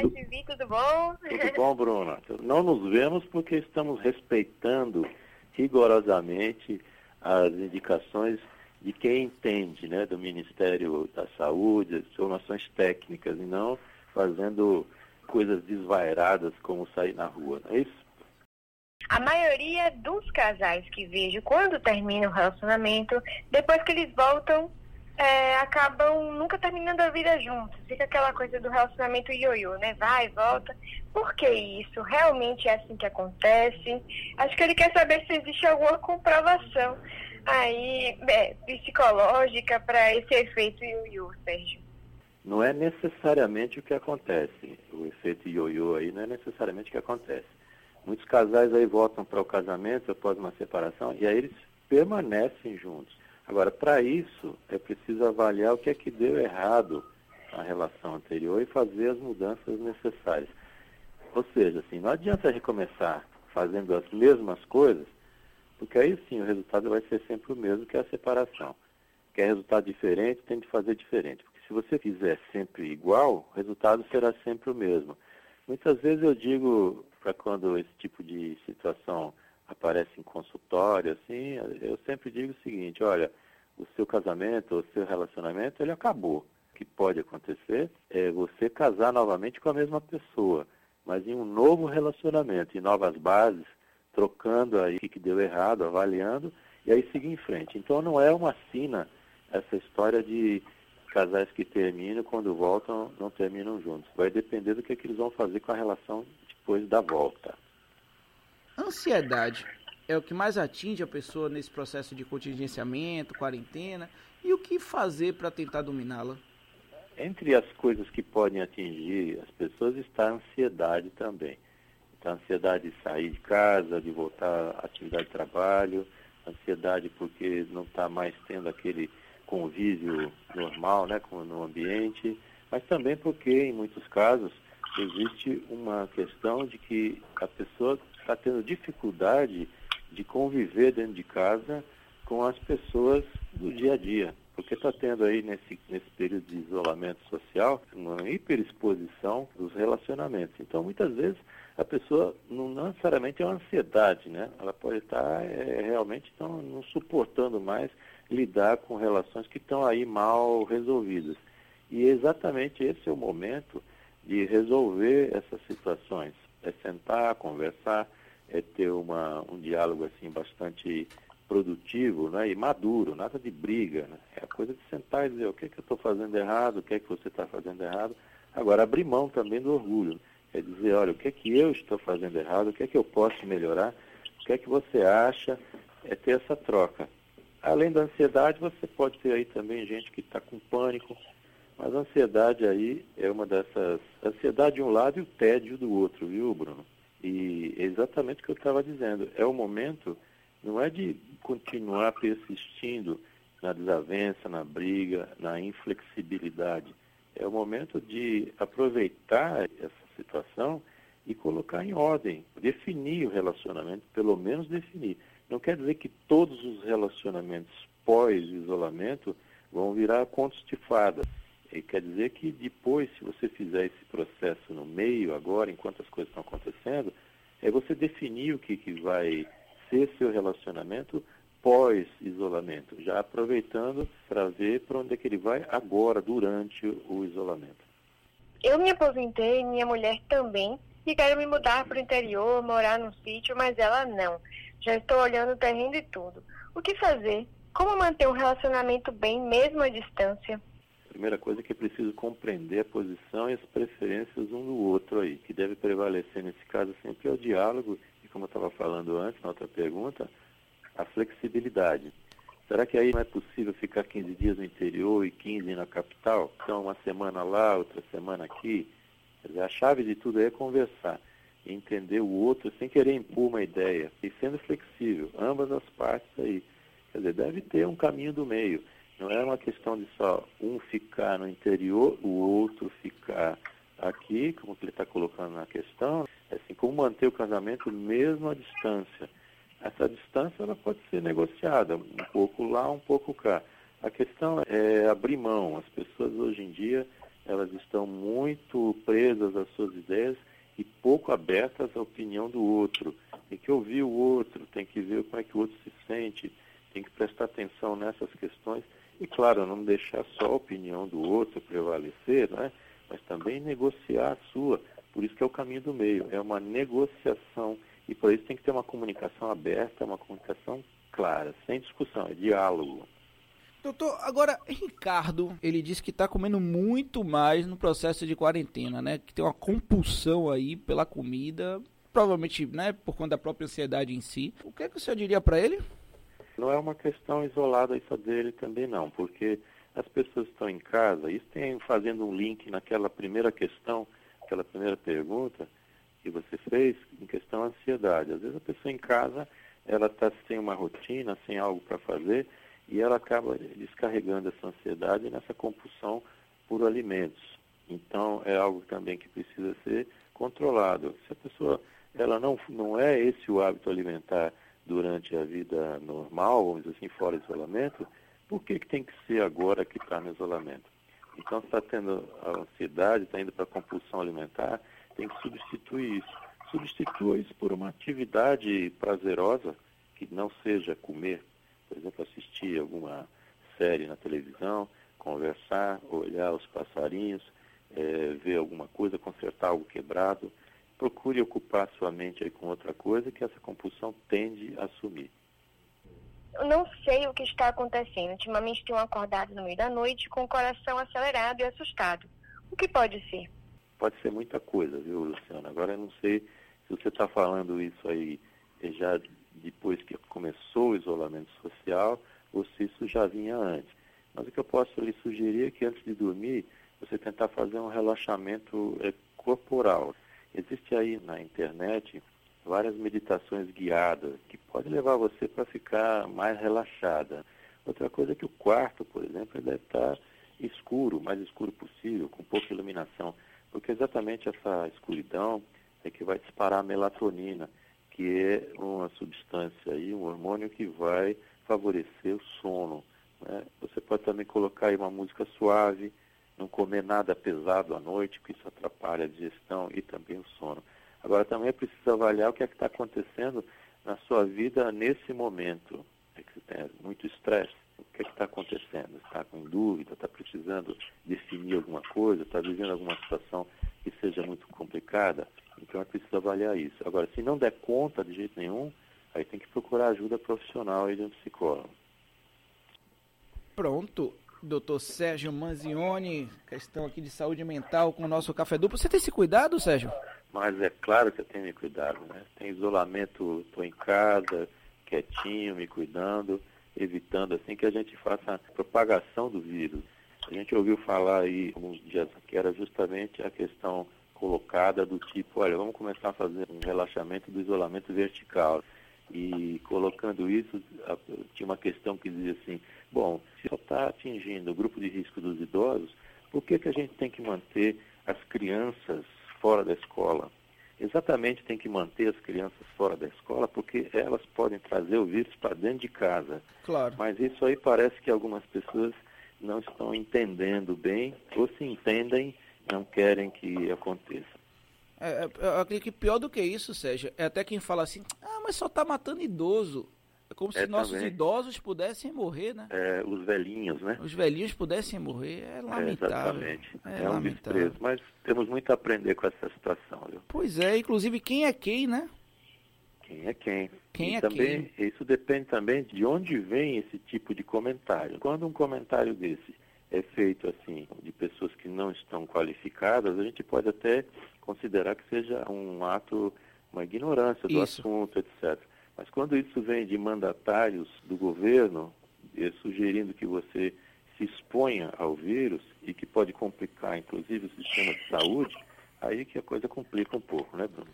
Tudo bom? Tudo bom, Bruna? Não nos vemos porque estamos respeitando rigorosamente as indicações de quem entende, né, do Ministério da Saúde, informações técnicas, e não fazendo coisas desvairadas como sair na rua, não é isso? A maioria dos casais que vejo quando terminam o relacionamento, depois que eles voltam, é, acabam nunca terminando a vida juntos. Fica aquela coisa do relacionamento ioiô, né? Vai, volta. Por que isso? Realmente é assim que acontece? Acho que ele quer saber se existe alguma comprovação aí é, psicológica para esse efeito ioiô, Sérgio. Não é necessariamente o que acontece. O efeito ioiô aí não é necessariamente o que acontece. Muitos casais aí voltam para o casamento após uma separação e aí eles permanecem juntos. Agora, para isso, é preciso avaliar o que é que deu errado na relação anterior e fazer as mudanças necessárias. Ou seja, assim, não adianta recomeçar fazendo as mesmas coisas, porque aí sim o resultado vai ser sempre o mesmo, que é a separação. Quer resultado diferente, tem de fazer diferente. Porque se você fizer sempre igual, o resultado será sempre o mesmo. Muitas vezes eu digo, para quando esse tipo de situação aparece em consultório, assim, eu sempre digo o seguinte, olha, o seu casamento, o seu relacionamento, ele acabou. O que pode acontecer é você casar novamente com a mesma pessoa, mas em um novo relacionamento, em novas bases, trocando aí o que deu errado, avaliando, e aí seguir em frente. Então não é uma sina essa história de casais que terminam, quando voltam, não terminam juntos. Vai depender do que, é que eles vão fazer com a relação depois da volta. Ansiedade é o que mais atinge a pessoa nesse processo de contingenciamento, quarentena, e o que fazer para tentar dominá-la? Entre as coisas que podem atingir as pessoas está a ansiedade também. Então, a ansiedade de sair de casa, de voltar à atividade de trabalho, ansiedade porque não está mais tendo aquele convívio normal né, no ambiente, mas também porque, em muitos casos, existe uma questão de que a pessoa está tendo dificuldade de conviver dentro de casa com as pessoas do dia a dia. Porque está tendo aí, nesse, nesse período de isolamento social, uma hiperexposição dos relacionamentos. Então, muitas vezes, a pessoa não necessariamente é uma ansiedade, né? Ela pode estar é, realmente não, não suportando mais lidar com relações que estão aí mal resolvidas. E exatamente esse é o momento de resolver essas situações. É sentar, conversar, é ter uma, um diálogo assim bastante produtivo né, e maduro, nada de briga. Né? É a coisa de sentar e dizer o que, é que eu estou fazendo errado, o que é que você está fazendo errado. Agora, abrir mão também do orgulho. É dizer, olha, o que é que eu estou fazendo errado, o que é que eu posso melhorar, o que é que você acha, é ter essa troca. Além da ansiedade, você pode ter aí também gente que está com pânico, mas a ansiedade aí é uma dessas. Ansiedade de um lado e o tédio do outro, viu, Bruno? E é exatamente o que eu estava dizendo. É o momento, não é de continuar persistindo na desavença, na briga, na inflexibilidade. É o momento de aproveitar essa situação e colocar em ordem, definir o relacionamento, pelo menos definir. Não quer dizer que todos os relacionamentos pós-isolamento vão virar contos de fadas. E quer dizer que depois, se você fizer esse processo no meio, agora, enquanto as coisas estão acontecendo, é você definir o que, que vai ser seu relacionamento pós-isolamento, já aproveitando para ver para onde é que ele vai agora, durante o isolamento. Eu me aposentei, minha mulher também, e quero me mudar para o interior, morar num sítio, mas ela não. Já estou olhando o terreno e tudo. O que fazer? Como manter um relacionamento bem, mesmo à distância? Primeira coisa é que é preciso compreender a posição e as preferências um do outro aí. que deve prevalecer nesse caso sempre é o diálogo e, como eu estava falando antes, na outra pergunta, a flexibilidade. Será que aí não é possível ficar 15 dias no interior e 15 na capital? Então, uma semana lá, outra semana aqui? Quer dizer, a chave de tudo é conversar, entender o outro sem querer impor uma ideia e sendo flexível, ambas as partes aí. Quer dizer, deve ter um caminho do meio. Não é uma questão de só um ficar no interior, o outro ficar aqui, como ele está colocando na questão, é assim, como manter o casamento mesmo à distância. Essa distância ela pode ser negociada, um pouco lá, um pouco cá. A questão é abrir mão. As pessoas hoje em dia elas estão muito presas às suas ideias e pouco abertas à opinião do outro. Tem que ouvir o outro, tem que ver como é que o outro se sente, tem que prestar atenção nessas questões e, claro, não deixar só a opinião do outro prevalecer, né? mas também negociar a sua. Por isso que é o caminho do meio, é uma negociação e por isso tem que ter uma comunicação aberta, uma comunicação clara, sem discussão, é diálogo. Doutor, agora, Ricardo, ele disse que está comendo muito mais no processo de quarentena, né? Que tem uma compulsão aí pela comida, provavelmente, né, por conta da própria ansiedade em si. O que é que o senhor diria para ele? Não é uma questão isolada isso dele também não, porque as pessoas estão em casa, isso tem fazendo um link naquela primeira questão, aquela primeira pergunta que você fez, em questão da ansiedade. Às vezes a pessoa em casa, ela está sem uma rotina, sem algo para fazer, e ela acaba descarregando essa ansiedade nessa compulsão por alimentos. Então, é algo também que precisa ser controlado. Se a pessoa ela não, não é esse o hábito alimentar durante a vida normal, vamos dizer assim, fora isolamento, por que, que tem que ser agora que está no isolamento? Então, se está tendo a ansiedade, está indo para a compulsão alimentar, tem que substituir isso. Substitua isso por uma atividade prazerosa, que não seja comer por exemplo, assistir alguma série na televisão, conversar, olhar os passarinhos, é, ver alguma coisa, consertar algo quebrado. Procure ocupar sua mente aí com outra coisa que essa compulsão tende a sumir. Eu não sei o que está acontecendo. Ultimamente tenho acordado no meio da noite com o coração acelerado e assustado. O que pode ser? Pode ser muita coisa, viu, Luciana? Agora eu não sei se você está falando isso aí já depois que começou o isolamento social ou se isso já vinha antes. Mas o que eu posso lhe sugerir é que antes de dormir, você tentar fazer um relaxamento é, corporal. Existe aí na internet várias meditações guiadas que podem levar você para ficar mais relaxada. Outra coisa é que o quarto, por exemplo, deve estar escuro, o mais escuro possível, com pouca iluminação, porque exatamente essa escuridão é que vai disparar a melatonina, que é uma substância aí, um hormônio que vai favorecer o sono. Né? Você pode também colocar aí uma música suave, não comer nada pesado à noite, porque isso atrapalha a digestão e também o sono. Agora também é preciso avaliar o que é que está acontecendo na sua vida nesse momento. É que você tem muito estresse. O que é que está acontecendo? Está com dúvida? Está precisando definir alguma coisa? Está vivendo alguma situação que seja muito complicada? Então é preciso avaliar isso. Agora, se não der conta de jeito nenhum, aí tem que procurar ajuda profissional e de um psicólogo. Pronto. Doutor Sérgio Manzioni, questão aqui de saúde mental com o nosso café duplo. Você tem esse cuidado, Sérgio? Mas é claro que eu tenho me cuidado, né? Tem isolamento, estou em casa, quietinho, me cuidando, evitando assim que a gente faça a propagação do vírus. A gente ouviu falar aí alguns dias que era justamente a questão colocada do tipo, olha, vamos começar a fazer um relaxamento do isolamento vertical. E colocando isso, tinha uma questão que dizia assim, bom, se só está atingindo o grupo de risco dos idosos, por que, que a gente tem que manter as crianças fora da escola? Exatamente tem que manter as crianças fora da escola, porque elas podem trazer o vírus para dentro de casa. Claro. Mas isso aí parece que algumas pessoas não estão entendendo bem, ou se entendem não querem que aconteça. É, é, eu acredito que pior do que isso, Sérgio, é até quem fala assim, ah, mas só está matando idoso. É como é, se nossos também. idosos pudessem morrer, né? É, os velhinhos, né? Os velhinhos pudessem morrer, é, é lamentável. É, exatamente. É, é um lamentável. desprezo, mas temos muito a aprender com essa situação, viu? Pois é, inclusive quem é quem, né? Quem é quem. Quem e é também, quem? Isso depende também de onde vem esse tipo de comentário. Quando um comentário desse é feito assim de pessoas que não estão qualificadas, a gente pode até considerar que seja um ato, uma ignorância do isso. assunto, etc. Mas quando isso vem de mandatários do governo, é, sugerindo que você se exponha ao vírus e que pode complicar, inclusive, o sistema de saúde, aí que a coisa complica um pouco, né, Bruno?